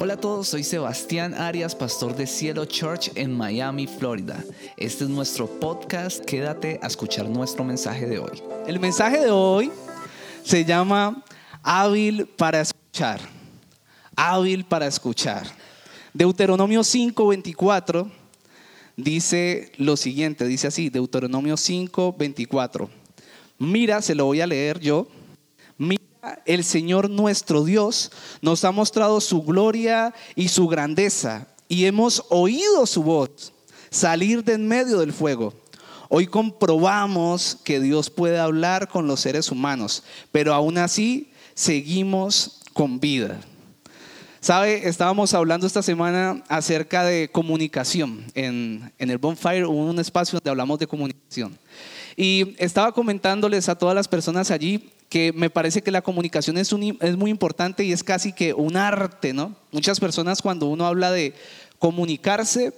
Hola a todos, soy Sebastián Arias, pastor de Cielo Church en Miami, Florida. Este es nuestro podcast, quédate a escuchar nuestro mensaje de hoy. El mensaje de hoy se llama hábil para escuchar. Hábil para escuchar. Deuteronomio 5:24 dice lo siguiente, dice así, Deuteronomio 5:24. Mira, se lo voy a leer yo el Señor nuestro Dios nos ha mostrado su gloria y su grandeza y hemos oído su voz salir de en medio del fuego. Hoy comprobamos que Dios puede hablar con los seres humanos, pero aún así seguimos con vida. Sabe, estábamos hablando esta semana acerca de comunicación. En, en el Bonfire hubo un espacio donde hablamos de comunicación. Y estaba comentándoles a todas las personas allí que me parece que la comunicación es, muy importante y es casi que un arte, ¿no? Muchas personas cuando uno habla de comunicarse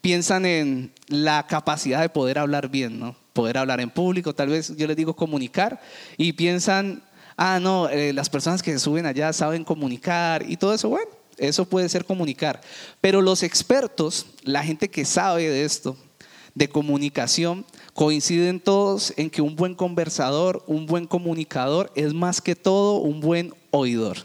piensan en la capacidad de poder hablar bien, ¿no? Poder hablar en público, tal vez yo les digo comunicar y piensan, ah, no, eh, las personas que suben allá saben comunicar y todo eso, bueno, eso puede ser comunicar. Pero los expertos, la gente que sabe de esto, de comunicación, Coinciden todos en que un buen conversador, un buen comunicador es más que todo un buen oidor.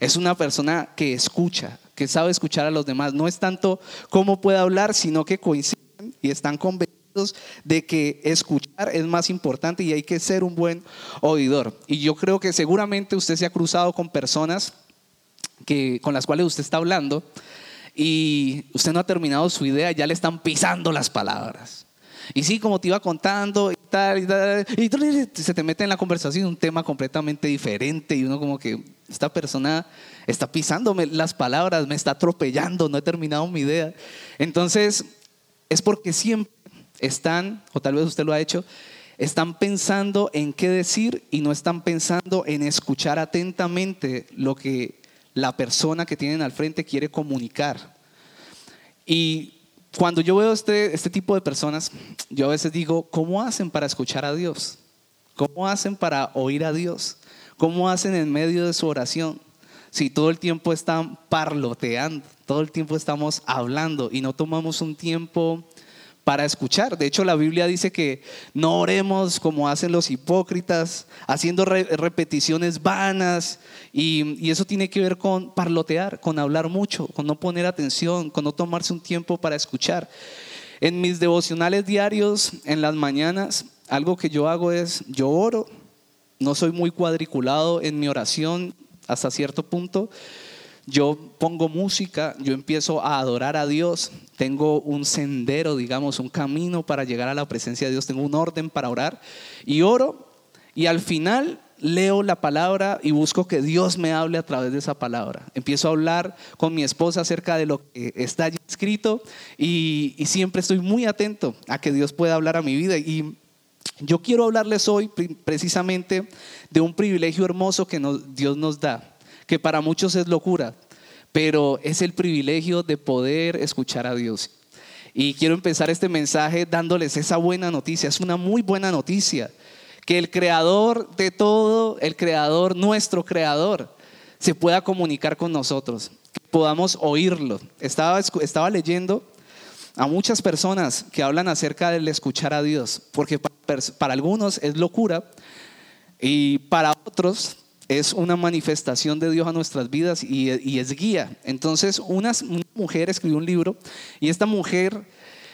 Es una persona que escucha, que sabe escuchar a los demás. No es tanto cómo puede hablar, sino que coinciden y están convencidos de que escuchar es más importante y hay que ser un buen oidor. Y yo creo que seguramente usted se ha cruzado con personas que, con las cuales usted está hablando y usted no ha terminado su idea, ya le están pisando las palabras. Y sí, como te iba contando y tal, y tal, se te mete en la conversación un tema completamente diferente y uno como que esta persona está pisándome las palabras, me está atropellando, no he terminado mi idea. Entonces, es porque siempre están, o tal vez usted lo ha hecho, están pensando en qué decir y no están pensando en escuchar atentamente lo que la persona que tienen al frente quiere comunicar. Y cuando yo veo este, este tipo de personas, yo a veces digo, ¿cómo hacen para escuchar a Dios? ¿Cómo hacen para oír a Dios? ¿Cómo hacen en medio de su oración? Si todo el tiempo están parloteando, todo el tiempo estamos hablando y no tomamos un tiempo para escuchar. De hecho, la Biblia dice que no oremos como hacen los hipócritas, haciendo repeticiones vanas, y, eso tiene que ver con parlotear, con hablar mucho, con no poner atención, con no tomarse un tiempo para escuchar. En mis devocionales diarios, en las mañanas, algo que yo hago es, yo oro, no soy muy cuadriculado en mi oración hasta cierto punto, yo pongo música, yo empiezo a adorar a Dios, tengo un sendero, digamos, un camino para llegar a la presencia de Dios, tengo un orden para orar y oro y al final leo la palabra y busco que Dios me hable a través de esa palabra. Empiezo a hablar con mi esposa acerca de lo que está allí escrito y, siempre estoy muy atento a que Dios pueda hablar a mi vida. Y yo quiero hablarles hoy precisamente de un privilegio hermoso que Dios nos da que para muchos es locura, pero es el privilegio de poder escuchar a Dios. Y quiero empezar este mensaje dándoles esa buena noticia, es una muy buena noticia, que el creador de todo, el creador, nuestro creador, se pueda comunicar con nosotros, que podamos oírlo. Estaba, estaba leyendo a muchas personas que hablan acerca del escuchar a Dios, porque para, para algunos es locura y para otros es una manifestación de Dios a nuestras vidas y, es guía. Entonces, una, mujer escribió un libro y esta mujer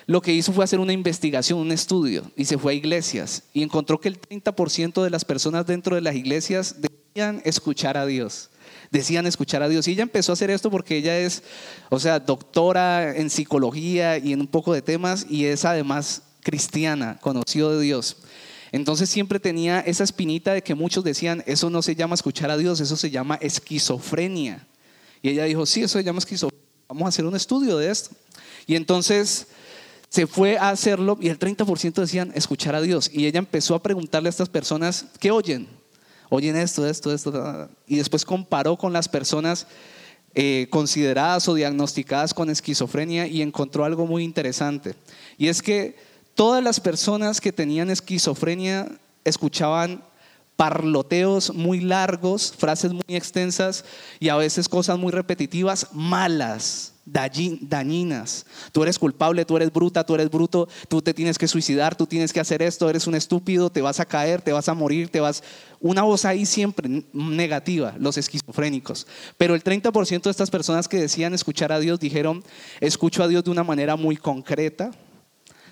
lo que hizo fue hacer una investigación, un estudio, y se fue a iglesias y encontró que el 30% de las personas dentro de las iglesias decían escuchar a Dios. Decían escuchar a Dios. Y ella empezó a hacer esto porque ella es, o sea, doctora en psicología y en un poco de temas y es además cristiana, conocido de Dios. Entonces siempre tenía esa espinita de que muchos decían, eso no se llama escuchar a Dios, eso se llama esquizofrenia. Y ella dijo, sí, eso se llama esquizofrenia, vamos a hacer un estudio de esto. Y entonces se fue a hacerlo y el 30% decían escuchar a Dios. Y ella empezó a preguntarle a estas personas, ¿qué oyen? Oyen esto, esto, esto. Y después comparó con las personas eh, consideradas o diagnosticadas con esquizofrenia y encontró algo muy interesante. Y es que todas las personas que tenían esquizofrenia escuchaban parloteos muy largos, frases muy extensas y a veces cosas muy repetitivas, malas, dañinas. Tú eres culpable, tú eres bruta, tú eres bruto, tú te tienes que suicidar, tú tienes que hacer esto, eres un estúpido, te vas a caer, te vas a morir, te vas... Una voz ahí siempre negativa, los esquizofrénicos. Pero el 30% de estas personas que decían escuchar a Dios dijeron, escucho a Dios de una manera muy concreta,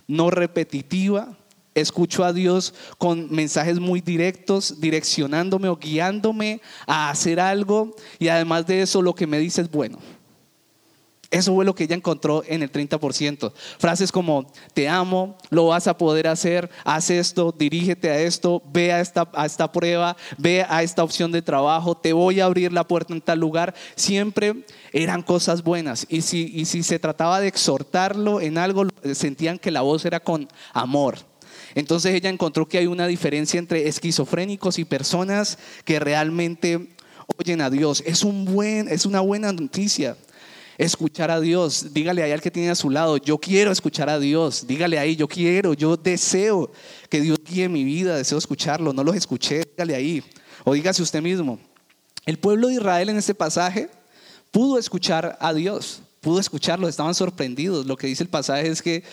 no repetitiva, escucho a Dios con mensajes muy directos, direccionándome o guiándome a hacer algo y además de eso lo que me dice es bueno. Eso fue lo que ella encontró en el 30%. Frases como, te amo, lo vas a poder hacer, haz esto, dirígete a esto, ve a esta, a esta prueba, ve a esta opción de trabajo, te voy a abrir la puerta en tal lugar. Siempre eran cosas buenas. Y si, y si se trataba de exhortarlo en algo, sentían que la voz era con amor. Entonces ella encontró que hay una diferencia entre esquizofrénicos y personas que realmente oyen a Dios. Es, un buen, es una buena noticia escuchar a Dios. Dígale ahí al que tiene a su lado, yo quiero escuchar a Dios. Dígale ahí, yo quiero, yo deseo que Dios guíe mi vida, deseo escucharlo. No los escuché, dígale ahí. O dígase usted mismo. El pueblo de Israel en este pasaje pudo escuchar a Dios, pudo escucarlo, estaban sorprendidos. Lo que dice el pasaje es que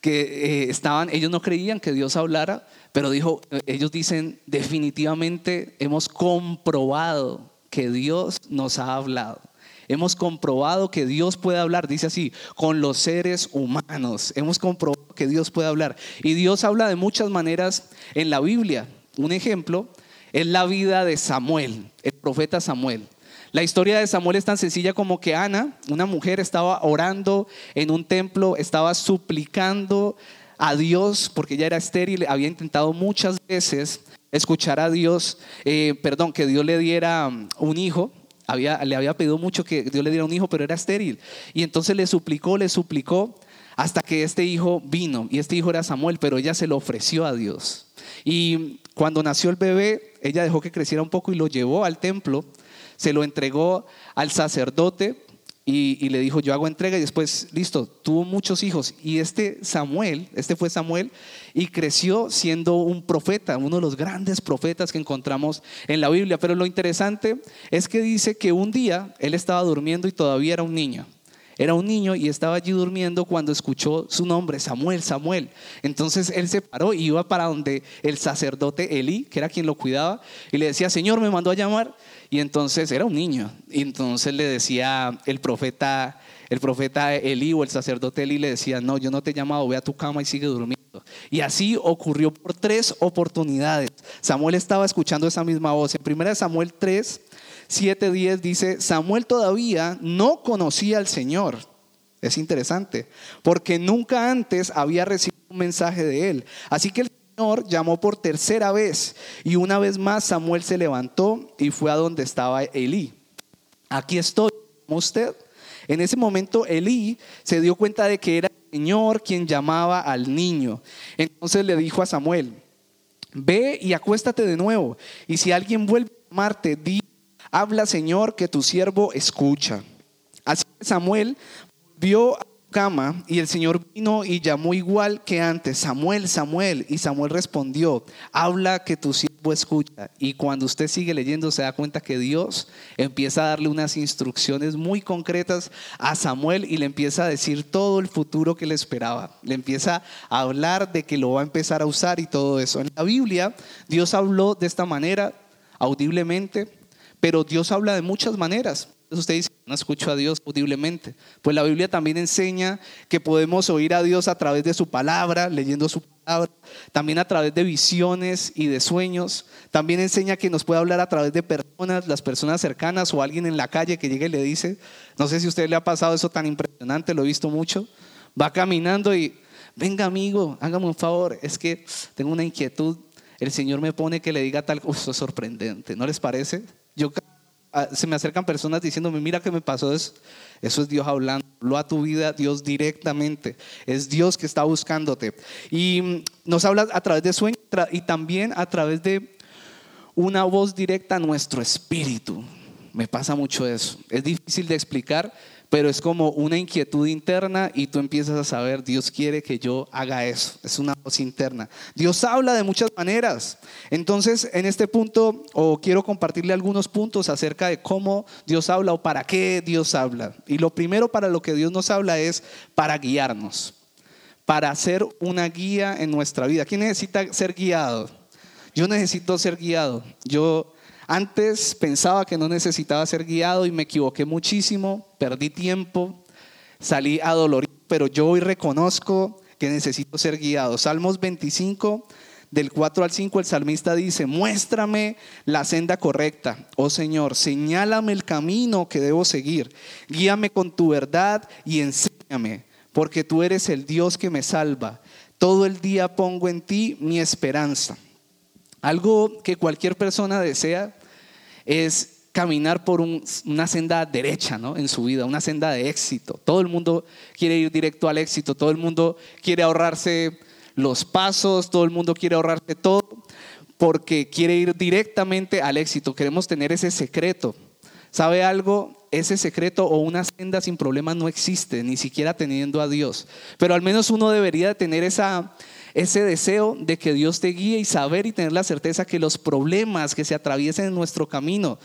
que eh, estaban, ellos no creían que Dios hablara, pero dijo, eh, ellos dicen, definitivamente hemos comprobado que Dios nos ha hablado. Hemos comprobado que Dios puede hablar, dice así, con los seres humanos. Hemos comprobado que Dios puede hablar. Y Dios habla de muchas maneras en la Biblia. Un ejemplo es la vida de Samuel, el profeta Samuel. La historia de Samuel es tan sencilla como que Ana, una mujer, estaba orando en un templo, estaba suplicando a Dios, porque ella era estéril, había intentado muchas veces escuchar a Dios, eh, perdón, que Dios le diera um, un hijo, le había pedido mucho que Dios le diera un hijo, pero era estéril. Y entonces le suplicó, le suplicó, hasta que este hijo vino, y este hijo era Samuel, pero ella se lo ofreció a Dios. Y cuando nació el bebé, ella dejó que creciera un poco y lo llevó al templo se lo entregó al sacerdote y, le dijo, yo hago entrega y después, listo, tuvo muchos hijos. Y este Samuel, este fue Samuel, y creció siendo un profeta, uno de los grandes profetas que encontramos en la Biblia. Pero lo interesante es que dice que un día él estaba durmiendo y todavía era un niño. Era un niño y estaba allí durmiendo cuando escuchó su nombre, Samuel, Samuel. Entonces él se paró y iba para donde el sacerdote Elí, que era quien lo cuidaba, y le decía, Señor, me mandó a llamar. Y entonces era un niño. Y entonces le decía el profeta, el profeta Elí o el sacerdote Elí le decía, no, yo no te he llamado, ve a tu cama y sigue durmiendo. Y así ocurrió por tres oportunidades. Samuel estaba escuchando esa misma voz. En 1 Samuel 3, 7, 10 dice, Samuel todavía no conocía al Señor. Es interesante, porque nunca antes había recibido un mensaje de él. Así que el Señor llamó por tercera vez y una vez más Samuel se levantó y fue a donde estaba Elí. Aquí estoy, usted. En ese momento Elí se dio cuenta de que era el Señor quien llamaba al niño. Entonces le dijo a Samuel, ve y acuéstate de nuevo. Y si alguien vuelve a llamarte, di, habla Señor que tu siervo escucha. Así que Samuel vio cama y el Señor vino y llamó igual que antes, Samuel, Samuel. Y Samuel respondió, habla que tu siervo escucha. Y cuando usted sigue leyendo se da cuenta que Dios empieza a darle unas instrucciones muy concretas a Samuel y le empieza a decir todo el futuro que le esperaba. Le empieza a hablar de que lo va a empezar a usar y todo eso. En la Biblia Dios habló de esta manera, audiblemente, pero Dios habla de muchas maneras. Usted dice, no escucho a Dios audiblemente. Pues la Biblia también enseña que podemos oír a Dios a través de su palabra, leyendo su palabra, también a través de visiones y de sueños. También enseña que nos puede hablar a través de personas, las personas cercanas o alguien en la calle que llegue y le dice, no sé si a usted le ha pasado eso tan impresionante, lo he visto mucho. Va caminando y, venga amigo, hágame un favor, es que tengo una inquietud. El Señor me pone que le diga tal cosa, sorprendente, ¿no les parece? Yo se me acercan personas diciéndome, mira que me pasó eso. Eso es Dios hablando. Lo a tu vida, Dios directamente. Es Dios que está buscándote. Y mm, nos habla a través de sueños y también a través de una voz directa a nuestro espíritu. Me pasa mucho eso. Es difícil de explicar, pero es como una inquietud interna y tú empiezas a saber, Dios quiere que yo haga eso. Es una voz interna. Dios habla de muchas maneras. Entonces, en este punto, o quiero compartirle algunos puntos acerca de cómo Dios habla o para qué Dios habla. Y lo primero para lo que Dios nos habla es para guiarnos, para hacer una guía en nuestra vida. ¿Quién necesita ser guiado? Yo necesito ser guiado. Yo antes pensaba que no necesitaba ser guiado y me equivoqué muchísimo, perdí tiempo, salí adolorido, pero yo hoy reconozco que necesito ser guiado. Salmos 25, del 4 al 5, el salmista dice, muéstrame la senda correcta, oh Señor, señálame el camino que debo seguir, guíame con tu verdad y enséñame, porque tú eres el Dios que me salva. Todo el día pongo en ti mi esperanza. Algo que cualquier persona desea es caminar por una senda derecha ¿no? en su vida, una senda de éxito. Todo el mundo quiere ir directo al éxito, todo el mundo quiere ahorrarse los pasos, todo el mundo quiere ahorrarse todo porque quiere ir directamente al éxito. Queremos tener ese secreto. ¿Sabe algo? Ese secreto o una senda sin problemas no existe, ni siquiera teniendo a Dios. Pero al menos uno debería tener esa, ese deseo de que Dios te guíe y saber y tener la certeza que los problemas que se atraviesen en nuestro camino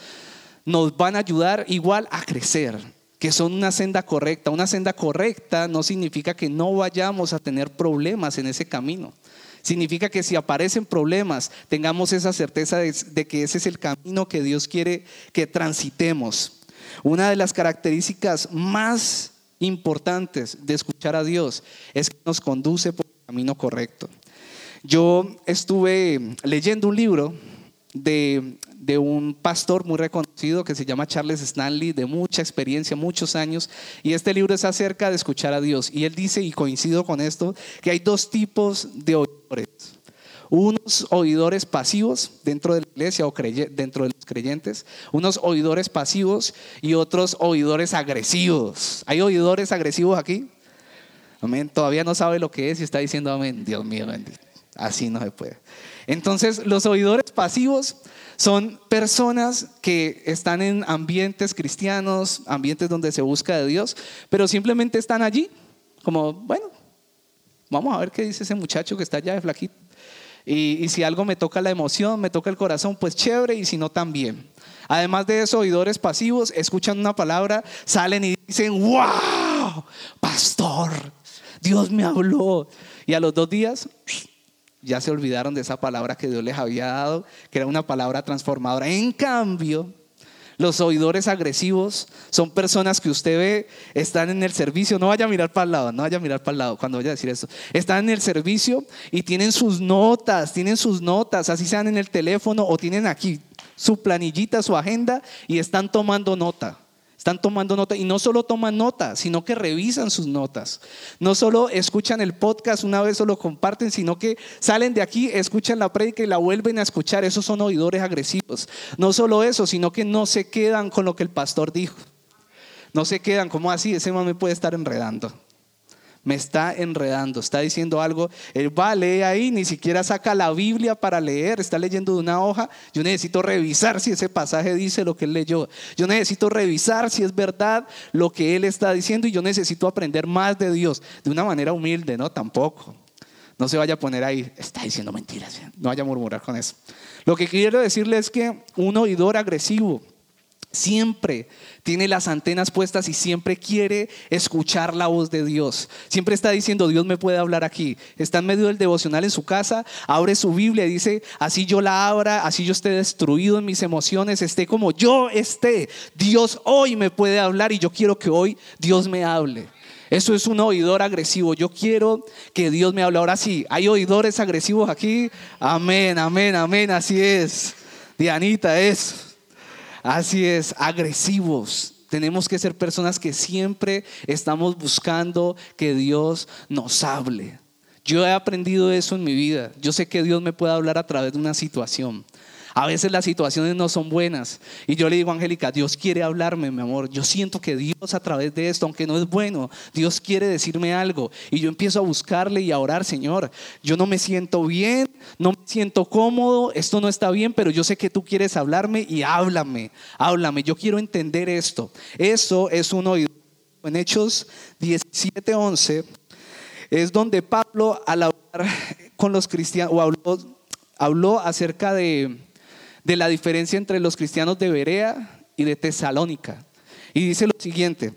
nos van a ayudar igual a crecer, que son una senda correcta. Una senda correcta no significa que no vayamos a tener problemas en ese camino. Significa que si aparecen problemas, tengamos esa certeza de, que ese es el camino que Dios quiere que transitemos. Una de las características más importantes de escuchar a Dios es que nos conduce por camino correcto. Yo estuve leyendo un libro de, de, un pastor muy reconocido que se llama Charles Stanley, de mucha experiencia, muchos años, y este libro es acerca de escuchar a Dios. Y él dice, y coincido con esto, que hay dos tipos de oidores. Unos oidores pasivos dentro de la iglesia o dentro de los creyentes, unos oidores pasivos y otros oidores agresivos. ¿Hay oidores agresivos aquí? Amén. Todavía no sabe lo que es y está diciendo amén. Dios mío, bendito. Así no se puede. Entonces, los oidores pasivos son personas que están en ambientes cristianos, ambientes donde se busca de Dios, pero simplemente están allí, como, bueno, vamos a ver qué dice ese muchacho que está allá de flaquito. Y, y si algo me toca la emoción, me toca el corazón, pues chévere, y si no, también. Además de eso, oidores pasivos escuchan una palabra, salen y dicen, wow, pastor, Dios me habló. Y a los dos días ya se olvidaron de esa palabra que Dios les había dado, que era una palabra transformadora. En cambio, los oidores agresivos son personas que usted ve, están en el servicio, no vaya a mirar para el lado, no vaya a mirar para el lado cuando vaya a decir esto. Están en el servicio y tienen sus notas, tienen sus notas, así sean en el teléfono o tienen aquí su planillita, su agenda y están tomando nota. Están tomando nota y no solo toman nota, sino que revisan sus notas. No solo escuchan el podcast una vez o lo comparten, sino que salen de aquí, escuchan la prédica y la vuelven a escuchar. Esos son oidores agresivos. No solo eso, sino que no se quedan con lo que el pastor dijo. No se quedan como así, ese man me puede estar enredando me está enredando, está diciendo algo, él va, lee ahí, ni siquiera saca la Biblia para leer, está leyendo de una hoja, yo necesito revisar si ese pasaje dice lo que él leyó, yo necesito revisar si es verdad lo que él está diciendo y yo necesito aprender más de Dios, de una manera humilde, ¿no? Tampoco. No se vaya a poner ahí, está diciendo mentiras, no vaya a murmurar con eso. Lo que quiero decirle es que un oidor agresivo, Siempre tiene las antenas puestas y siempre quiere escuchar la voz de Dios. Siempre está diciendo, Dios me puede hablar aquí. Está en medio del devocional en su casa, abre su Biblia y dice, así yo la abra, así yo esté destruido en mis emociones, esté como yo esté. Dios hoy me puede hablar y yo quiero que hoy Dios me hable. Eso es un oidor agresivo. Yo quiero que Dios me hable. Ahora sí, hay oidores agresivos aquí. Amén, amén, amén. Así es. Dianita es. Así es, agresivos. Tenemos que ser personas que siempre estamos buscando que Dios nos hable. Yo he aprendido eso en mi vida. Yo sé que Dios me puede hablar a través de una situación. A veces las situaciones no son buenas. Y yo le digo Angélica, Dios quiere hablarme, mi amor. Yo siento que Dios a través de esto, aunque no es bueno, Dios quiere decirme algo. Y yo empiezo a buscarle y a orar, Señor. Yo no me siento bien, no me siento cómodo, esto no está bien, pero yo sé que tú quieres hablarme y háblame, háblame. Yo quiero entender esto. Eso es un oído en Hechos 17:11, es donde Pablo al hablar con los cristianos, o habló acerca de, de la diferencia entre los cristianos de Berea y de Tesalónica. Y dice lo siguiente,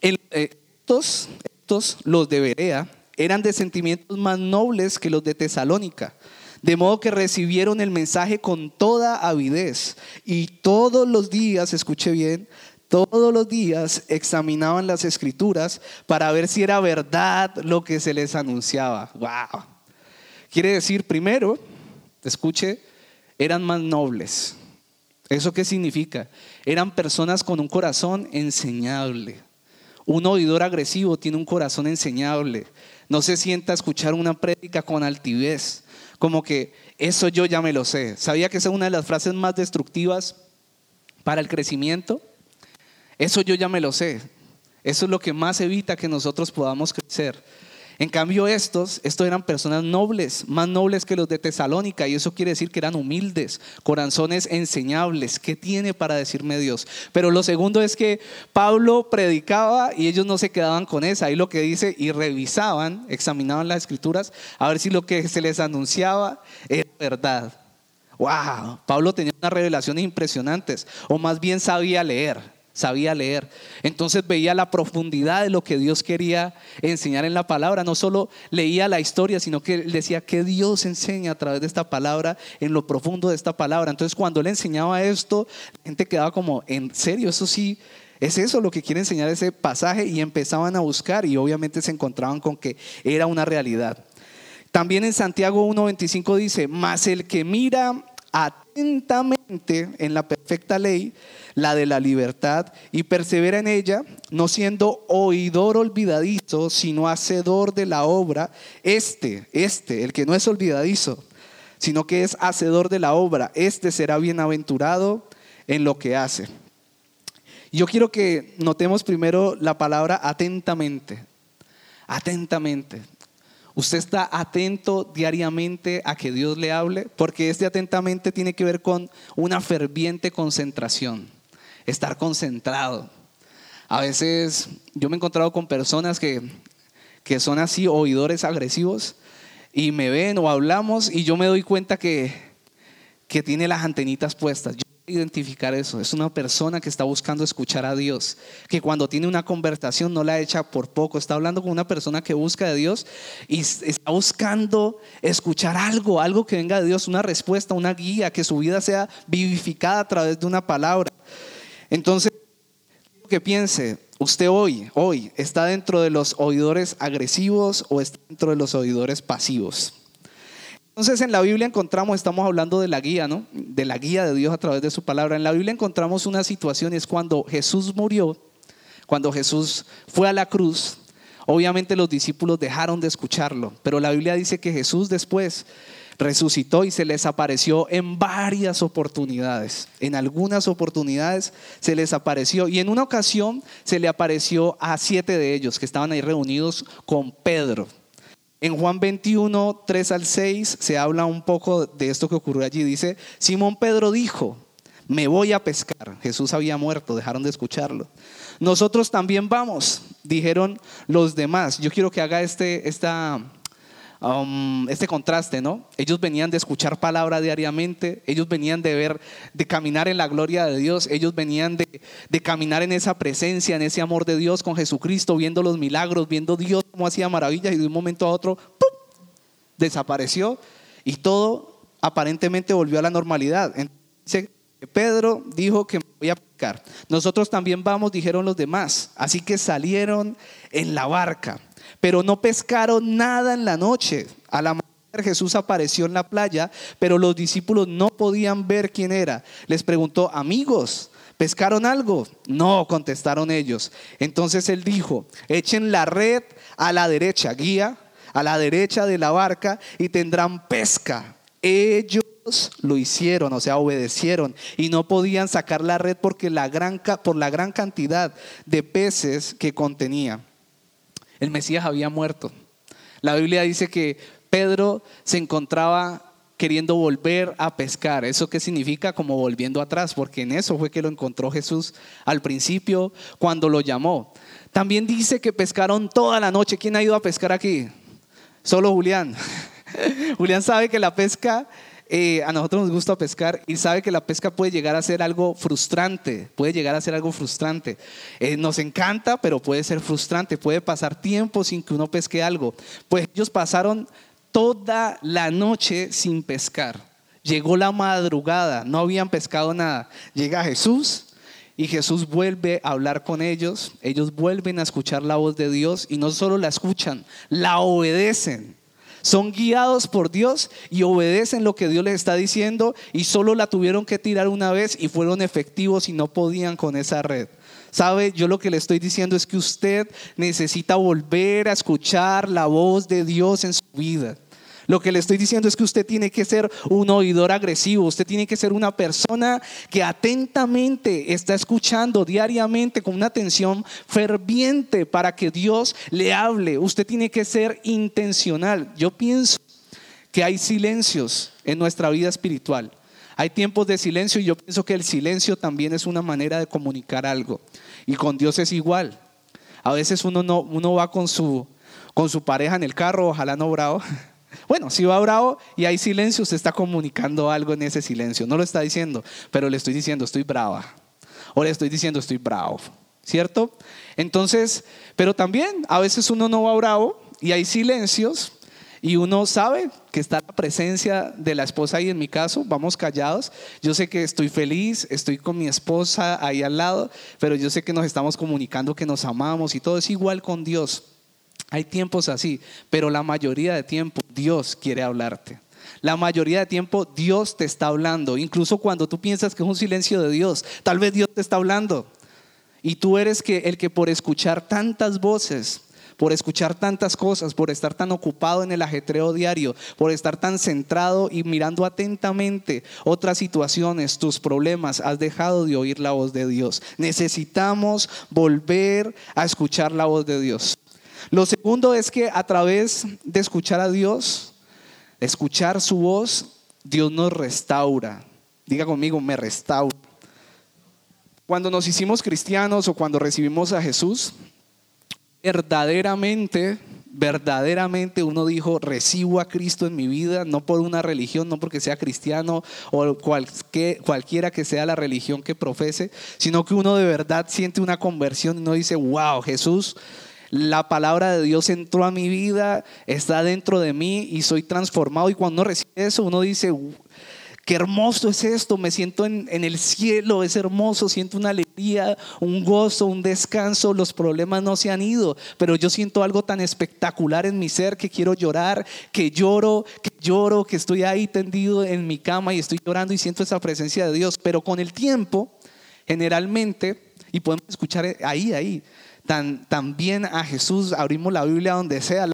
eh, estos, estos, los de Berea, eran de sentimientos más nobles que los de Tesalónica. De modo que recibieron el mensaje con toda avidez y todos los días, escuche bien, todos los días examinaban las escrituras para ver si era verdad lo que se les anunciaba. Wow. Quiere decir, primero, escuche, eran más nobles. ¿Eso qué significa? Eran personas con un corazón enseñable. Un oidor agresivo tiene un corazón enseñable. No se sienta a escuchar una prédica con altivez, como que eso yo ya me lo sé. ¿Sabía que esa es una de las frases más destructivas para el crecimiento? Eso yo ya me lo sé. Eso es lo que más evita que nosotros podamos crecer. En cambio estos, estos eran personas nobles, más nobles que los de Tesalónica, y eso quiere decir que eran humildes, corazones enseñables. ¿Qué tiene para decirme Dios? Pero lo segundo es que Pablo predicaba y ellos no se quedaban con esa. Ahí lo que dice, y revisaban, examinaban las escrituras, a ver si lo que se les anunciaba era verdad. Wow, Pablo tenía unas revelaciones impresionantes, o más bien sabía leer sabía leer. Entonces veía la profundidad de lo que Dios quería enseñar en la palabra. No solo leía la historia, sino que decía que Dios enseña a través de esta palabra, en lo profundo de esta palabra. Entonces cuando él enseñaba esto, la gente quedaba como, ¿en serio? Eso sí. Es eso lo que quiere enseñar ese pasaje y empezaban a buscar y obviamente se encontraban con que era una realidad. También en Santiago 1.25 dice, mas el que mira atentamente en la perfecta ley, la de la libertad, y persevera en ella, no siendo oidor olvidadizo, sino hacedor de la obra. Este, este, el que no es olvidadizo, sino que es hacedor de la obra, este será bienaventurado en lo que hace. Yo quiero que notemos primero la palabra atentamente. Atentamente. Usted está atento diariamente a que Dios le hable, porque este atentamente tiene que ver con una ferviente concentración estar concentrado. A veces yo me he encontrado con personas que, que son así oidores agresivos y me ven o hablamos y yo me doy cuenta que, que tiene las antenitas puestas. Identificar eso. Es una persona que está buscando escuchar a Dios, que cuando tiene una conversación no la echa por poco, está hablando con una persona que busca de Dios y está buscando escuchar algo, algo que venga de Dios, una respuesta, una guía, que su vida sea vivificada a través de una palabra. Entonces, que piense, usted hoy, hoy, ¿está dentro de los oidores agresivos o está dentro de los oidores pasivos? Entonces en la Biblia encontramos, estamos hablando de la guía, ¿no? De la guía de Dios a través de su palabra. En la Biblia encontramos una situación, es cuando Jesús murió, cuando Jesús fue a la cruz, obviamente los discípulos dejaron de escucharlo, pero la Biblia dice que Jesús después resucitó y se les apareció en varias oportunidades. En algunas oportunidades se les apareció y en una ocasión se le apareció a siete de ellos que estaban ahí reunidos con Pedro. En Juan 21, 3 al 6 se habla un poco de esto que ocurrió allí. Dice, Simón Pedro dijo, me voy a pescar. Jesús había muerto, dejaron de escucharlo. Nosotros también vamos, dijeron los demás. Yo quiero que haga este, esta, Um, este contraste, ¿no? Ellos venían de escuchar palabra diariamente, ellos venían de ver, de caminar en la gloria de Dios, ellos venían de, caminar en esa presencia, en ese amor de Dios con Jesucristo, viendo los milagros, viendo Dios cómo hacía maravillas y de un momento a otro ¡pum! desapareció y todo aparentemente volvió a la normalidad. Entonces, Pedro dijo que me voy a pescar. Nosotros también vamos, dijeron los demás. Así que salieron en la barca pero no pescaron nada en la noche. A la Jesús apareció en la playa, pero los discípulos no podían ver quién era. Les preguntó, amigos, ¿pescaron algo? No, contestaron ellos. Entonces él dijo, echen la red a la derecha, guía, a la derecha de la barca y tendrán pesca. Ellos lo hicieron, o sea, obedecieron y no podían sacar la red porque la gran, por la gran cantidad de peces que contenía el Mesías había muerto. La Biblia dice que Pedro se encontraba queriendo volver a pescar. ¿Eso qué significa? Como volviendo atrás, porque en eso fue que lo encontró Jesús al principio cuando lo llamó. También dice que pescaron toda la noche. ¿Quién ha ido a pescar aquí? Solo Julián. Julián sabe que la pesca eh, a nosotros nos gusta pescar y sabe que la pesca puede llegar a ser algo frustrante, puede llegar a ser algo frustrante. Eh, nos encanta, pero puede ser frustrante, puede pasar tiempo sin que uno pesque algo. Pues ellos pasaron toda la noche sin pescar. Llegó la madrugada, no habían pescado nada. Llega Jesús y Jesús vuelve a hablar con ellos, ellos vuelven a escuchar la voz de Dios y no solo la escuchan, la obedecen. Son guiados por Dios y obedecen lo que Dios les está diciendo y solo la tuvieron que tirar una vez y fueron efectivos y no podían con esa red. ¿Sabe? Yo lo que le estoy diciendo es que usted necesita volver a escuchar la voz de Dios en su vida. Lo que le estoy diciendo es que usted tiene que ser un oidor agresivo, usted tiene que ser una persona que atentamente está escuchando diariamente con una atención ferviente para que Dios le hable. Usted tiene que ser intencional. Yo pienso que hay silencios en nuestra vida espiritual. Hay tiempos de silencio y yo pienso que el silencio también es una manera de comunicar algo. Y con Dios es igual. A veces uno, no, uno va con su, con su pareja en el carro, ojalá no bravo bueno, si va bravo y hay silencio, usted está comunicando algo en ese silencio. No lo está diciendo, pero le estoy diciendo estoy brava. O le estoy diciendo estoy bravo. ¿Cierto? Entonces, pero también a veces uno no va bravo y hay silencios y uno sabe que está la presencia de la esposa ahí en mi caso, vamos callados. Yo sé que estoy feliz, estoy con mi esposa ahí al lado, pero yo sé que nos estamos comunicando que nos amamos y todo es igual con Dios. Hay tiempos así, pero la mayoría de tiempo Dios quiere hablarte. La mayoría de tiempo Dios te está hablando, incluso cuando tú piensas que es un silencio de Dios, tal vez Dios te está hablando. Y tú eres que, el que por escuchar tantas voces, por escuchar tantas cosas, por estar tan ocupado en el ajetreo diario, por estar tan centrado y mirando atentamente otras situaciones, tus problemas, has dejado de oír la voz de Dios. Necesitamos volver a escuchar la voz de Dios. Lo segundo es que a través de escuchar a Dios, escuchar su voz, Dios nos restaura. Diga conmigo, me restaura. Cuando nos hicimos cristianos o cuando recibimos a Jesús, verdaderamente, verdaderamente uno dijo, recibo a Cristo en mi vida, no por una religión, no porque sea cristiano o cualquiera que sea la religión que profese, sino que uno de verdad siente una conversión y uno dice, wow, Jesús la palabra de Dios entró a mi vida, está dentro de mí y soy transformado. Y cuando uno recibe eso, uno dice, qué hermoso es esto, me siento en, el cielo, es hermoso, siento una alegría, un gozo, un descanso, los problemas no se han ido, pero yo siento algo tan espectacular en mi ser que quiero llorar, que lloro, que lloro, que estoy ahí tendido en mi cama y estoy llorando y siento esa presencia de Dios, pero con el tiempo, generalmente, y podemos escuchar ahí, ahí, también a Jesús abrimos la Biblia donde sea,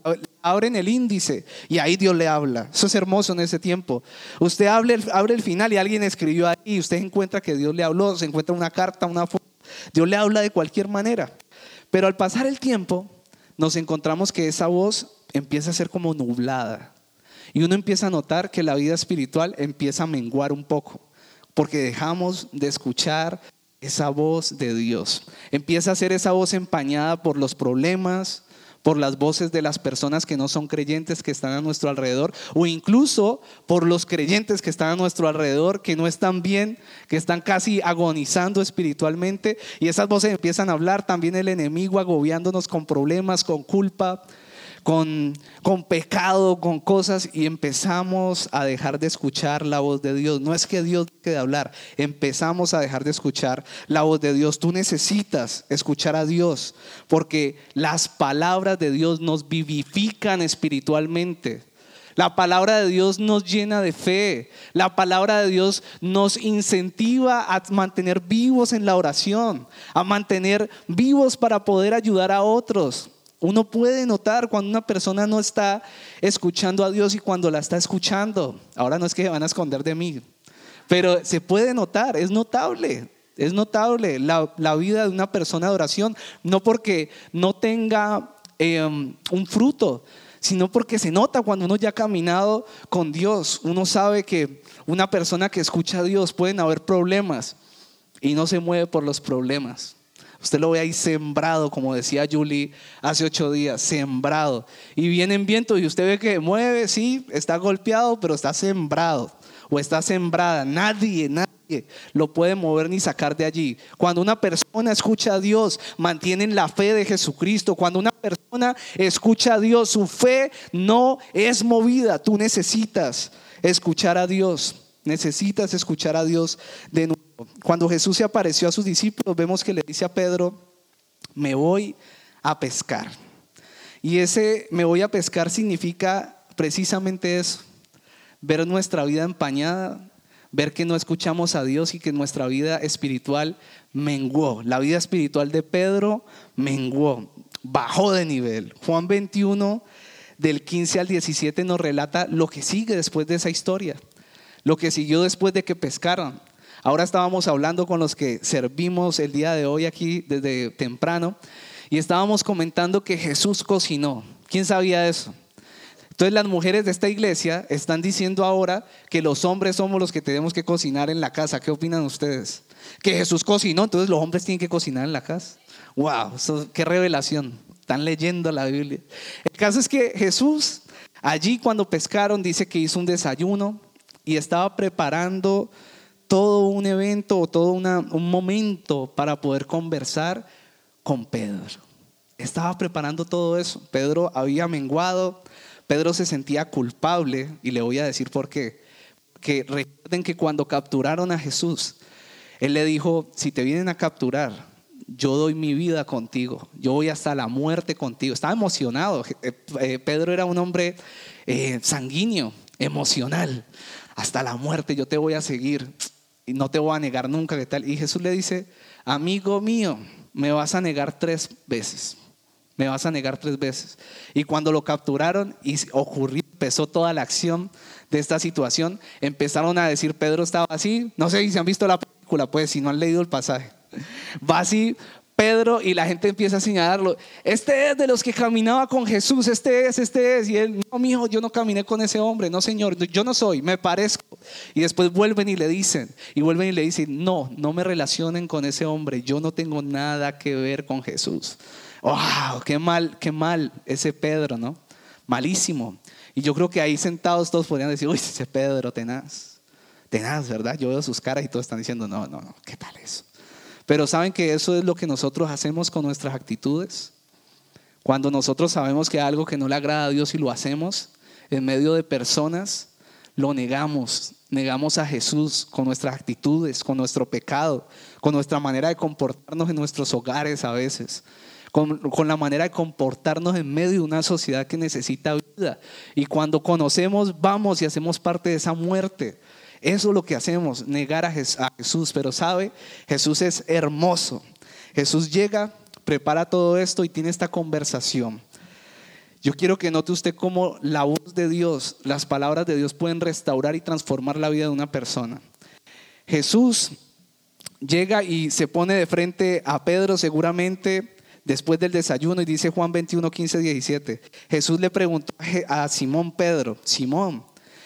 abren el índice y ahí Dios le habla. Eso es hermoso en ese tiempo. Usted abre, abre el final y alguien escribió ahí usted encuentra que Dios le habló, se encuentra una carta, una foto. Dios le habla de cualquier manera. Pero al pasar el tiempo, nos encontramos que esa voz empieza a ser como nublada. Y uno empieza a notar que la vida espiritual empieza a menguar un poco, porque dejamos de escuchar esa voz de Dios. Empieza a ser esa voz empañada por los problemas, por las voces de las personas que no son creyentes que están a nuestro alrededor, o incluso por los creyentes que están a nuestro alrededor, que no están bien, que están casi agonizando espiritualmente, y esas voces empiezan a hablar, también el enemigo agobiándonos con problemas, con culpa, con, con pecado, con cosas y empezamos a dejar de escuchar la voz de Dios. No es que Dios deje de hablar, empezamos a dejar de escuchar la voz de Dios. Tú necesitas escuchar a Dios porque las palabras de Dios nos vivifican espiritualmente. La palabra de Dios nos llena de fe. La palabra de Dios nos incentiva a mantener vivos en la oración, a mantener vivos para poder ayudar a otros. Uno puede notar cuando una persona no está escuchando a Dios y cuando la está escuchando. Ahora no es que se van a esconder de mí, pero se puede notar, es notable. Es notable la, vida de una persona de oración, no porque no tenga em, un fruto, sino porque se nota cuando uno ya ha caminado con Dios. Uno sabe que una persona que escucha a Dios pueden haber problemas y no se mueve por los problemas. Usted lo ve ahí sembrado, como decía Julie hace ocho días, sembrado. Y vienen vientos y usted ve que mueve, sí, está golpeado, pero está sembrado o está sembrada. Nadie, nadie lo puede mover ni sacar de allí. Cuando una persona escucha a Dios, mantienen la fe de Jesucristo. Cuando una persona escucha a Dios, su fe no es movida. Tú necesitas escuchar a Dios. Necesitas escuchar a Dios de nuevo. Cuando Jesús se apareció a sus discípulos, vemos que le dice a Pedro, me voy a pescar. Y ese me voy a pescar significa precisamente eso, ver nuestra vida empañada, ver que no escuchamos a Dios y que nuestra vida espiritual menguó. La vida espiritual de Pedro menguó, bajó de nivel. Juan 21, del 15 al 17, nos relata lo que sigue después de esa historia lo que siguió después de que pescaron. Ahora estábamos hablando con los que servimos el día de hoy aquí desde temprano y estábamos comentando que Jesús cocinó. ¿Quién sabía eso? Entonces las mujeres de esta iglesia están diciendo ahora que los hombres somos los que tenemos que cocinar en la casa. ¿Qué opinan ustedes? Que Jesús cocinó, entonces los hombres tienen que cocinar en la casa. ¡Wow! ¡Qué revelación! Están leyendo la Biblia. El caso es que Jesús, allí cuando pescaron, dice que hizo un desayuno, y estaba preparando todo un evento o todo un momento para poder conversar con Pedro. Estaba preparando todo eso. Pedro había menguado, Pedro se sentía culpable y le voy a decir por qué. Que recuerden que cuando capturaron a Jesús, él le dijo, si te vienen a capturar, yo doy mi vida contigo, yo voy hasta la muerte contigo. Estaba emocionado. Eh, eh, Pedro era un hombre eh, sanguíneo, emocional hasta la muerte yo te voy a seguir y no te voy a negar nunca. ¿qué tal? Y Jesús le dice, amigo mío, me vas a negar tres veces. Me vas a negar tres veces. Y cuando lo capturaron y ocurrió, empezó toda la acción de esta situación, empezaron a decir, Pedro estaba así, no sé si se han visto la película, pues si no han leído el pasaje. Va así Pedro y la gente empieza a señalarlo. Este es de los que caminaba con Jesús, este es, este es. Y él, no, mijo, yo no caminé con ese hombre, no, señor, yo no soy, me parezco. Y después vuelven y le dicen, y vuelven y le dicen, no, no me relacionen con ese hombre, yo no tengo nada que ver con Jesús. ¡Wow! Qué mal, qué mal ese Pedro, ¿no? Malísimo. Y yo creo que ahí sentados todos podrían decir, uy, ese Pedro, tenaz. Tenaz, ¿verdad? Yo veo sus caras y todos están diciendo, no, no, no, ¿qué tal eso? Pero saben que eso es lo que nosotros hacemos con nuestras actitudes. Cuando nosotros sabemos que algo que no le agrada a Dios y lo hacemos en medio de personas, lo negamos. Negamos a Jesús con nuestras actitudes, con nuestro pecado, con nuestra manera de comportarnos en nuestros hogares a veces, con, con, la manera de comportarnos en medio de una sociedad que necesita vida. Y cuando conocemos, vamos y hacemos parte de esa muerte. Eso es lo que hacemos, negar a Jesús. Pero sabe, Jesús es hermoso. Jesús llega, prepara todo esto y tiene esta conversación. Yo quiero que note usted cómo la voz de Dios, las palabras de Dios pueden restaurar y transformar la vida de una persona. Jesús llega y se pone de frente a Pedro seguramente después del desayuno y dice Juan 21, 15, 17. Jesús le preguntó a Simón Pedro, Simón,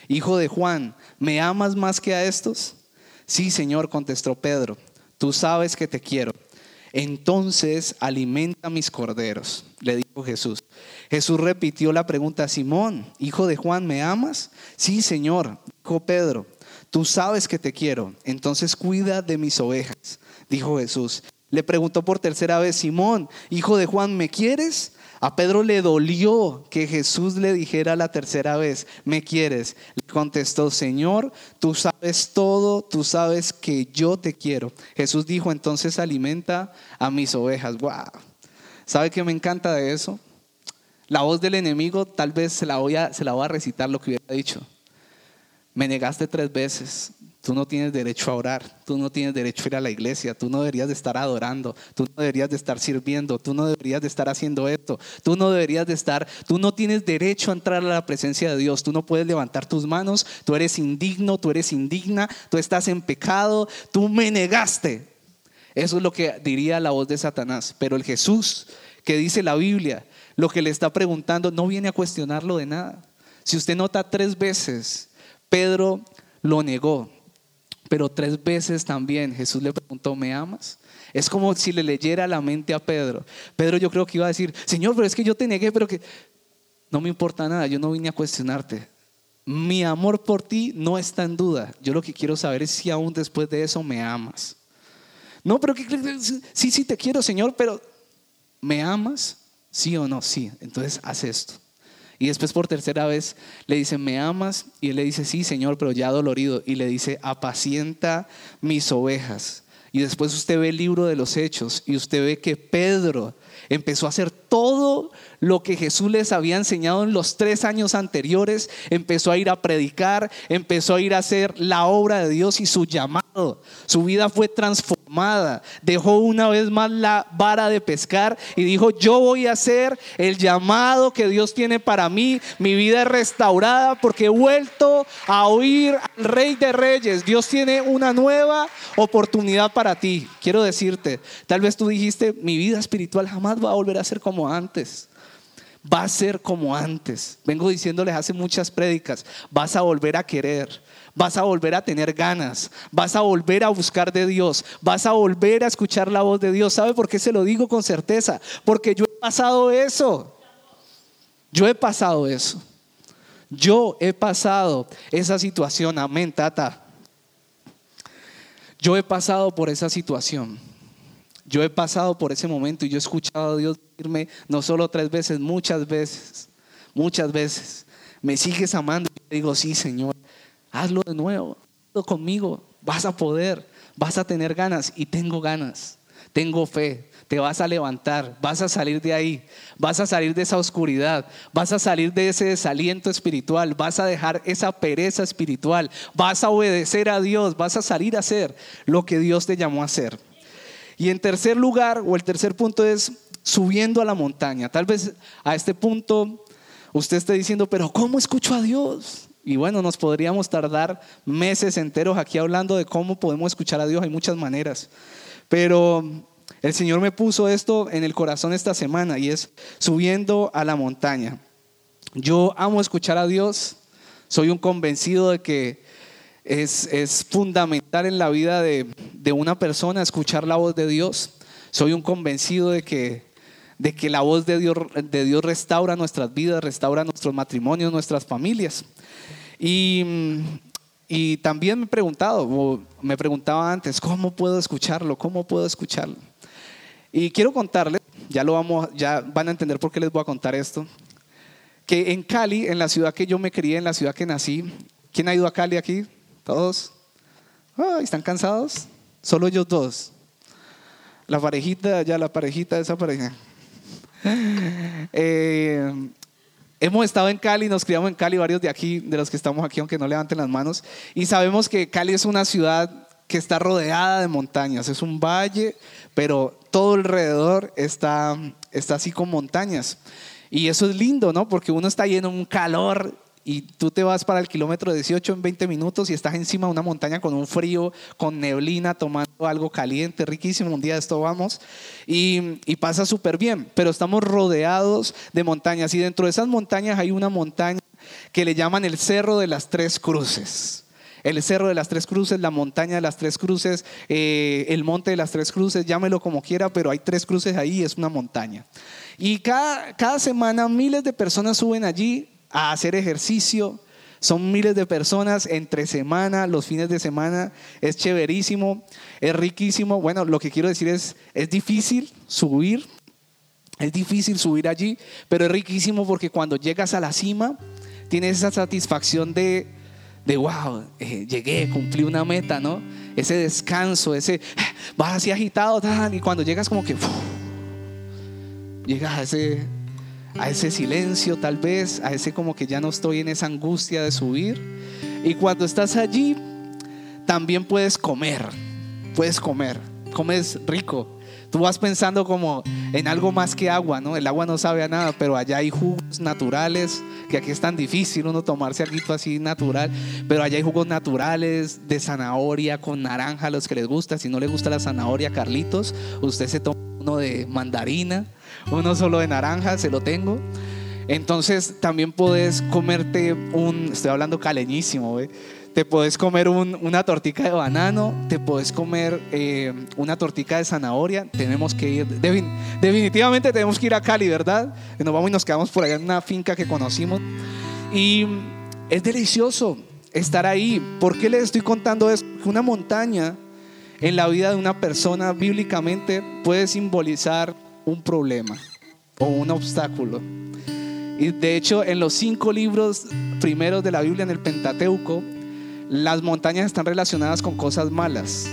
hijo de Juan, ¿me amas más que a estos? Sí, Señor, contestó Pedro, tú sabes que te quiero. Entonces alimenta mis corderos, le dijo Jesús. Jesús repitió la pregunta, Simón, hijo de Juan, ¿me amas? Sí, Señor, dijo Pedro, tú sabes que te quiero, entonces cuida de mis ovejas, dijo Jesús. Le preguntó por tercera vez, Simón, hijo de Juan, ¿me quieres? A Pedro le dolió que Jesús le dijera la tercera vez, ¿me quieres? Le contestó, Señor, tú sabes todo, tú sabes que yo te quiero. Jesús dijo, entonces alimenta a mis ovejas. Wow. ¿Sabe qué me encanta de eso? La voz del enemigo tal vez se la voy a, se la voy a recitar lo que hubiera dicho. Me negaste tres veces, Tú no tienes derecho a orar, tú no tienes derecho a ir a la iglesia, tú no deberías de estar adorando, tú no deberías de estar sirviendo, tú no deberías de estar haciendo esto, tú no deberías de estar, tú no tienes derecho a entrar a la presencia de Dios, tú no puedes levantar tus manos, tú eres indigno, tú eres indigna, tú estás en pecado, tú me negaste. Eso es lo que diría la voz de Satanás, pero el Jesús que dice la Biblia, lo que le está preguntando, no viene a cuestionarlo de nada. Si usted nota tres veces, Pedro lo negó, pero tres veces también Jesús le preguntó, ¿me amas? Es como si le leyera la mente a Pedro. Pedro yo creo que iba a decir, Señor, pero es que yo te negué, pero que no me importa nada, yo no vine a cuestionarte. Mi amor por ti no está en duda. Yo lo que quiero saber es si aún después de eso me amas. No, pero que, sí, sí te quiero, Señor, pero ¿me amas? ¿Sí o no? Sí. Entonces haz esto. Y después por tercera vez le dice, ¿me amas? Y él le dice, sí, Señor, pero ya dolorido. Y le dice, apacienta mis ovejas. Y después usted ve el libro de los hechos y usted ve que Pedro empezó a hacer todo lo que Jesús les había enseñado en los tres años anteriores, empezó a ir a predicar, empezó a ir a hacer la obra de Dios y su llamado. Su vida fue transformada, dejó una vez más la vara de pescar y dijo, yo voy a hacer el llamado que Dios tiene para mí, mi vida es restaurada porque he vuelto a oír al Rey de Reyes, Dios tiene una nueva oportunidad para ti. Quiero decirte, tal vez tú dijiste, mi vida espiritual jamás va a volver a ser como antes va a ser como antes. Vengo diciéndoles hace muchas prédicas, vas a volver a querer, vas a volver a tener ganas, vas a volver a buscar de Dios, vas a volver a escuchar la voz de Dios. ¿Sabe por qué se lo digo con certeza? Porque yo he pasado eso. Yo he pasado eso. Yo he pasado esa situación. Amén, tata. Yo he pasado por esa situación. Yo he pasado por ese momento y yo he escuchado a Dios decirme no solo tres veces, muchas veces, muchas veces. Me sigues amando y yo digo, sí, Señor, hazlo de nuevo, hazlo conmigo, vas a poder, vas a tener ganas y tengo ganas, tengo fe, te vas a levantar, vas a salir de ahí, vas a salir de esa oscuridad, vas a salir de ese desaliento espiritual, vas a dejar esa pereza espiritual, vas a obedecer a Dios, vas a salir a hacer lo que Dios te llamó a hacer. Y en tercer lugar, o el tercer punto es subiendo a la montaña. Tal vez a este punto usted esté diciendo, pero ¿cómo escucho a Dios? Y bueno, nos podríamos tardar meses enteros aquí hablando de cómo podemos escuchar a Dios. Hay muchas maneras. Pero el Señor me puso esto en el corazón esta semana y es subiendo a la montaña. Yo amo escuchar a Dios. Soy un convencido de que es, fundamental en la vida de, una persona escuchar la voz de Dios. Soy un convencido de que, la voz de Dios, restaura nuestras vidas, restaura nuestros matrimonios, nuestras familias. Y, y también me he preguntado, me preguntaba antes, ¿cómo puedo escucharlo? ¿Cómo puedo escucharlo? Y quiero contarles, ya lo vamos, ya van a entender por qué les voy a contar esto, que en Cali, en la ciudad que yo me crié, en la ciudad que nací, ¿quién ha ido a Cali aquí? ¿Todos? ¿Están cansados? Solo ellos dos. La parejita, ya la parejita esa pareja. Eh, hemos estado en Cali, nos criamos en Cali, varios de aquí, de los que estamos aquí, aunque no levanten las manos, y sabemos que Cali es una ciudad que está rodeada de montañas, es un valle, pero todo alrededor está, está así con montañas. Y eso es lindo, ¿no? Porque uno está lleno de un calor y tú te vas para el kilómetro 18 en 20 minutos y estás encima de una montaña con un frío, con neblina, tomando algo caliente, riquísimo. Un día de esto vamos y, pasa súper bien, pero estamos rodeados de montañas y dentro de esas montañas hay una montaña que le llaman el Cerro de las Tres Cruces el Cerro de las Tres Cruces, la montaña de las Tres Cruces, eh, el monte de las Tres Cruces, llámelo como quiera, pero hay tres cruces ahí, es una montaña. Y cada, cada semana miles de personas suben allí a hacer ejercicio. Son miles de personas entre semana, los fines de semana. Es chéverísimo, es riquísimo. Bueno, lo que quiero decir es, es difícil subir, es difícil subir allí, pero es riquísimo porque cuando llegas a la cima, tienes esa satisfacción de, de wow, eh, llegué, cumplí una meta, ¿no? Ese descanso, ese, vas así agitado, y cuando llegas como que, llegas a ese a ese silencio tal vez, a ese como que ya no estoy en esa angustia de subir. Y cuando estás allí, también puedes comer, puedes comer, comes rico. Tú vas pensando como en algo más que agua, ¿no? El agua no sabe a nada, pero allá hay jugos naturales, que aquí es tan difícil uno tomarse algo así natural, pero allá hay jugos naturales de zanahoria con naranja, los que les gusta. Si no le gusta la zanahoria, Carlitos, usted se toma uno de mandarina, uno solo de naranja, se lo tengo. Entonces también puedes comerte un, estoy hablando caleñísimo, ¿ve? te puedes comer una tortica de banano, te puedes comer eh, una tortica de zanahoria. Tenemos que ir, definitivamente tenemos que ir a Cali, ¿verdad? Nos vamos y nos quedamos por allá en una finca que conocimos. Y es delicioso estar ahí. ¿Por qué les estoy contando esto? Una montaña en la vida de una persona bíblicamente puede simbolizar un problema o un obstáculo. Y de hecho, en los cinco libros primeros de la Biblia, en el Pentateuco, las montañas están relacionadas con cosas malas.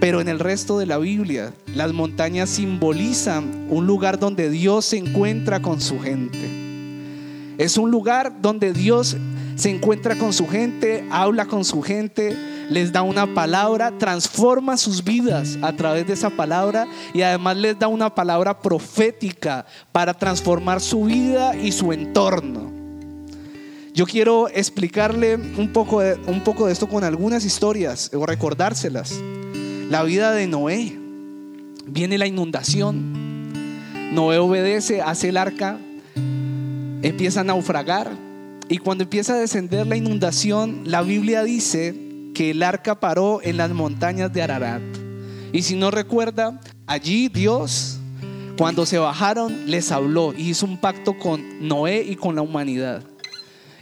Pero en el resto de la Biblia, las montañas simbolizan un lugar donde Dios se encuentra con su gente. Es un lugar donde Dios se encuentra con su gente, habla con su gente, les da una palabra, transforma sus vidas a través de esa palabra y además les da una palabra profética para transformar su vida y su entorno. Yo quiero explicarle un poco, de, un poco de esto con algunas historias o recordárselas. La vida de Noé. Viene la inundación. Noé obedece, hace el arca, empieza a naufragar. Y cuando empieza a descender la inundación, la Biblia dice que el arca paró en las montañas de Ararat. Y si no recuerda, allí Dios, cuando se bajaron, les habló y hizo un pacto con Noé y con la humanidad.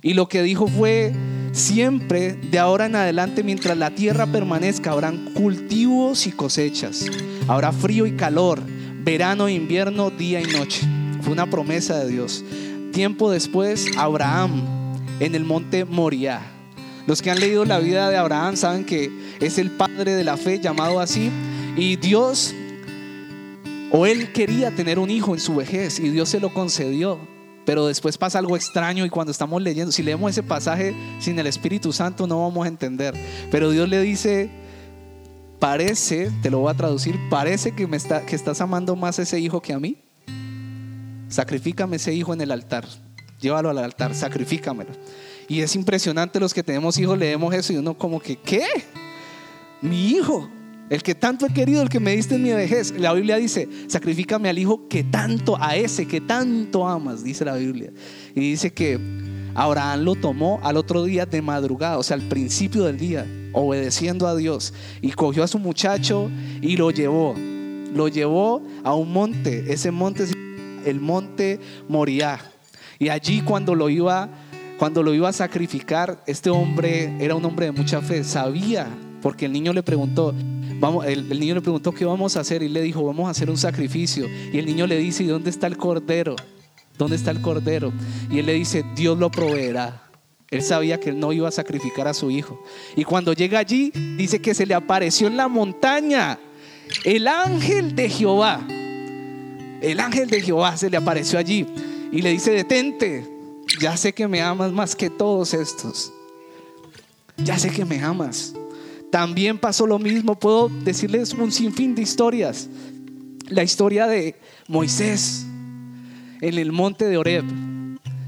Y lo que dijo fue, siempre de ahora en adelante, mientras la tierra permanezca, habrán cultivos y cosechas. Habrá frío y calor, verano e invierno, día y noche. Fue una promesa de Dios. Tiempo después, Abraham en el monte Moriah. Los que han leído la vida de Abraham saben que es el padre de la fe llamado así. Y Dios, o él quería tener un hijo en su vejez y Dios se lo concedió. Pero después pasa algo extraño y cuando estamos leyendo, si leemos ese pasaje sin el Espíritu Santo no vamos a entender. Pero Dios le dice, parece, te lo voy a traducir, parece que, me está, que estás amando más a ese hijo que a mí. Sacrifícame ese hijo en el altar. Llévalo al altar, sacrifícamelo. Y es impresionante los que tenemos hijos, leemos eso y uno como que, ¿qué? Mi hijo. El que tanto he querido, el que me diste en mi vejez. La Biblia dice, sacrifícame al hijo que tanto, a ese que tanto amas, dice la Biblia. Y dice que Abraham lo tomó al otro día de madrugada, o sea, al principio del día, obedeciendo a Dios. Y cogió a su muchacho y lo llevó. Lo llevó a un monte. Ese monte el monte Moriah. Y allí cuando lo iba, cuando lo iba a sacrificar, este hombre era un hombre de mucha fe. Sabía, porque el niño le preguntó, el, niño le preguntó qué vamos a hacer y le dijo, vamos a hacer un sacrificio. Y el niño le dice, ¿y dónde está el cordero? ¿Dónde está el cordero? Y él le dice, Dios lo proveerá. Él sabía que él no iba a sacrificar a su hijo. Y cuando llega allí, dice que se le apareció en la montaña el ángel de Jehová. El ángel de Jehová se le apareció allí y le dice, detente, ya sé que me amas más que todos estos. Ya sé que me amas. También pasó lo mismo, puedo decirles un sinfín de historias. La historia de Moisés en el monte de Oreb.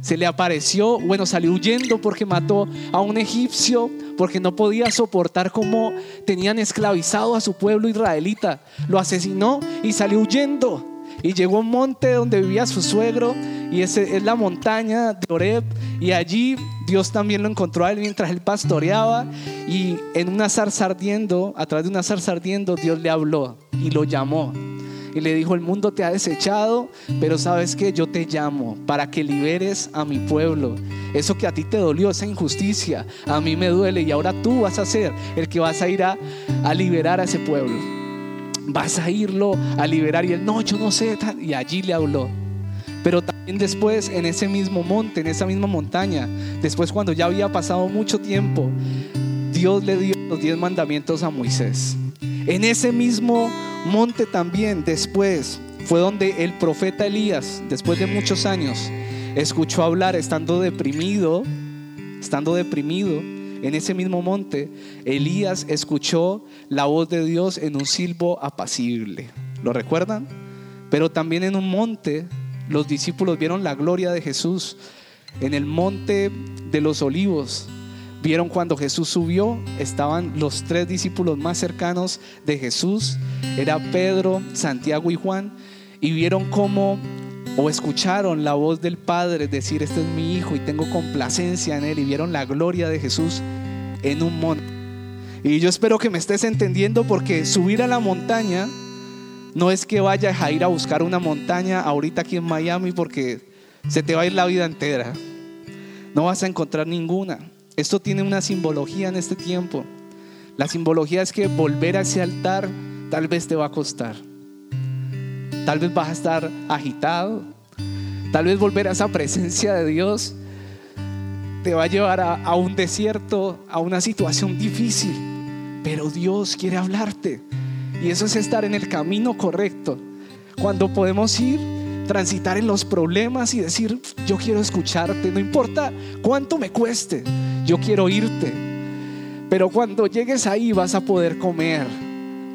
Se le apareció, bueno, salió huyendo porque mató a un egipcio, porque no podía soportar cómo tenían esclavizado a su pueblo israelita. Lo asesinó y salió huyendo. Y llegó a un monte donde vivía su suegro, y ese es la montaña de Oreb. Y allí Dios también lo encontró a él mientras él pastoreaba. Y en una zarza ardiendo, a través de una zarza ardiendo, Dios le habló y lo llamó. Y le dijo, el mundo te ha desechado, pero sabes que yo te llamo para que liberes a mi pueblo. Eso que a ti te dolió, esa injusticia, a mí me duele y ahora tú vas a ser el que vas a ir a, a liberar a ese pueblo vas a irlo a liberar. Y él, no, yo no sé. Y allí le habló. Pero también después, en ese mismo monte, en esa misma montaña, después cuando ya había pasado mucho tiempo, Dios le dio los diez mandamientos a Moisés. En ese mismo monte también, después, fue donde el profeta Elías, después de muchos años, escuchó hablar estando deprimido, estando deprimido, en ese mismo monte, Elías escuchó la voz de Dios en un silbo apacible. ¿Lo recuerdan? Pero también en un monte, los discípulos vieron la gloria de Jesús. En el monte de los olivos, Vieron cuando Jesús subió, estaban los tres discípulos más cercanos de Jesús, era Pedro, Santiago y Juan, y vieron cómo o escucharon la voz del Padre decir, este es mi Hijo y tengo complacencia en Él, y vieron la gloria de Jesús en un monte. Y yo espero que me estés entendiendo porque subir a la montaña no es que vayas a ir a buscar una montaña ahorita aquí en Miami porque se te va a ir la vida entera. No vas a encontrar ninguna. Esto tiene una simbología en este tiempo. La simbología es que volver a ese altar tal vez te va a costar. Tal vez vas a estar agitado. Tal vez volver a esa presencia de Dios te va a llevar a, a un desierto, a una situación difícil. Pero Dios quiere hablarte. Y eso es estar en el camino correcto. Cuando podemos ir, transitar en los problemas y decir, yo quiero escucharte, no importa cuánto me cueste, yo quiero irte. Pero cuando llegues ahí vas a poder comer,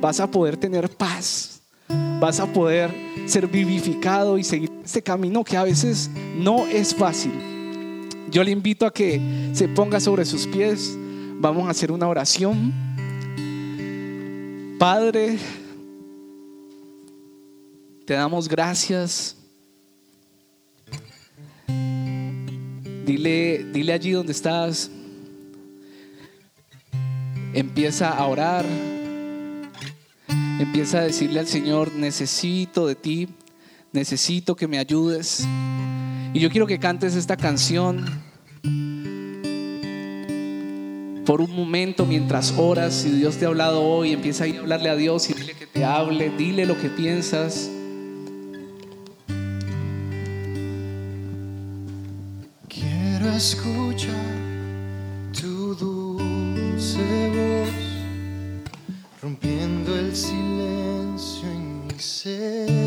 vas a poder tener paz, vas a poder ser vivificado y seguir este camino que a veces no es fácil. Yo le invito a que se ponga sobre sus pies, vamos a hacer una oración. Padre, te damos gracias. Dile, dile allí donde estás. Empieza a orar. Empieza a decirle al Señor, necesito de ti, necesito que me ayudes. Y yo quiero que cantes esta canción por un momento mientras oras, si Dios te ha hablado hoy, empieza a, ir a hablarle a Dios y dile que te hable, dile lo que piensas. Quiero escuchar tu dulce voz, rompiendo el silencio en mi ser.